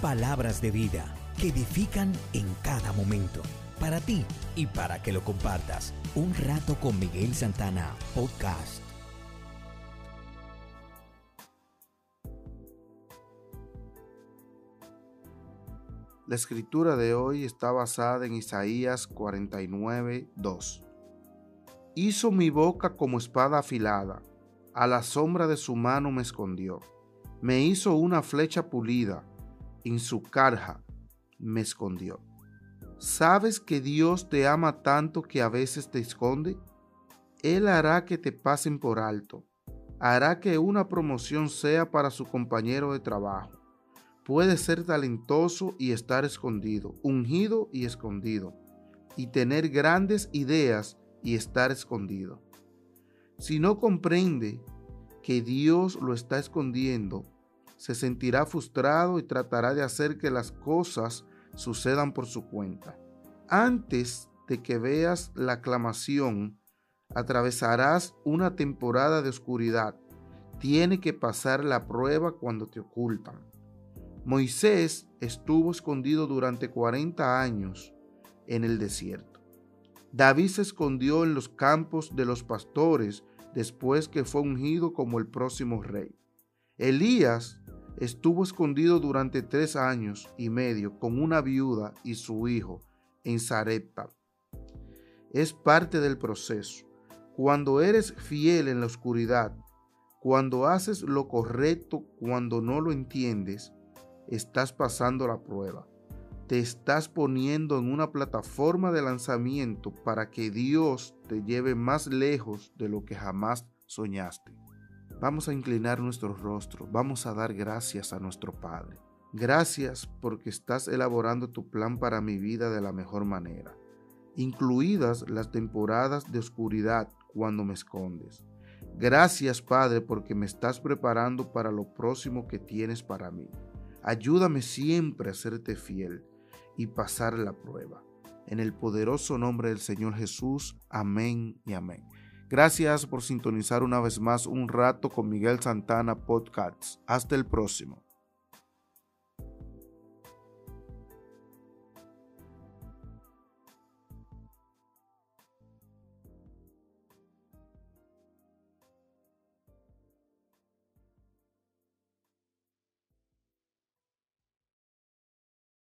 palabras de vida que edifican en cada momento. Para ti y para que lo compartas. Un rato con Miguel Santana, podcast. La escritura de hoy está basada en Isaías 49, 2. Hizo mi boca como espada afilada, a la sombra de su mano me escondió. Me hizo una flecha pulida, en su carja me escondió. ¿Sabes que Dios te ama tanto que a veces te esconde? Él hará que te pasen por alto, hará que una promoción sea para su compañero de trabajo puede ser talentoso y estar escondido, ungido y escondido, y tener grandes ideas y estar escondido. Si no comprende que Dios lo está escondiendo, se sentirá frustrado y tratará de hacer que las cosas sucedan por su cuenta. Antes de que veas la aclamación, atravesarás una temporada de oscuridad. Tiene que pasar la prueba cuando te ocultan. Moisés estuvo escondido durante 40 años en el desierto. David se escondió en los campos de los pastores después que fue ungido como el próximo rey. Elías estuvo escondido durante tres años y medio con una viuda y su hijo en Sarepta. Es parte del proceso. Cuando eres fiel en la oscuridad, cuando haces lo correcto cuando no lo entiendes, estás pasando la prueba. Te estás poniendo en una plataforma de lanzamiento para que Dios te lleve más lejos de lo que jamás soñaste. Vamos a inclinar nuestro rostro, vamos a dar gracias a nuestro Padre. Gracias porque estás elaborando tu plan para mi vida de la mejor manera, incluidas las temporadas de oscuridad cuando me escondes. Gracias Padre porque me estás preparando para lo próximo que tienes para mí. Ayúdame siempre a serte fiel y pasar la prueba. En el poderoso nombre del Señor Jesús, amén y amén. Gracias por sintonizar una vez más un rato con Miguel Santana Podcasts. Hasta el próximo.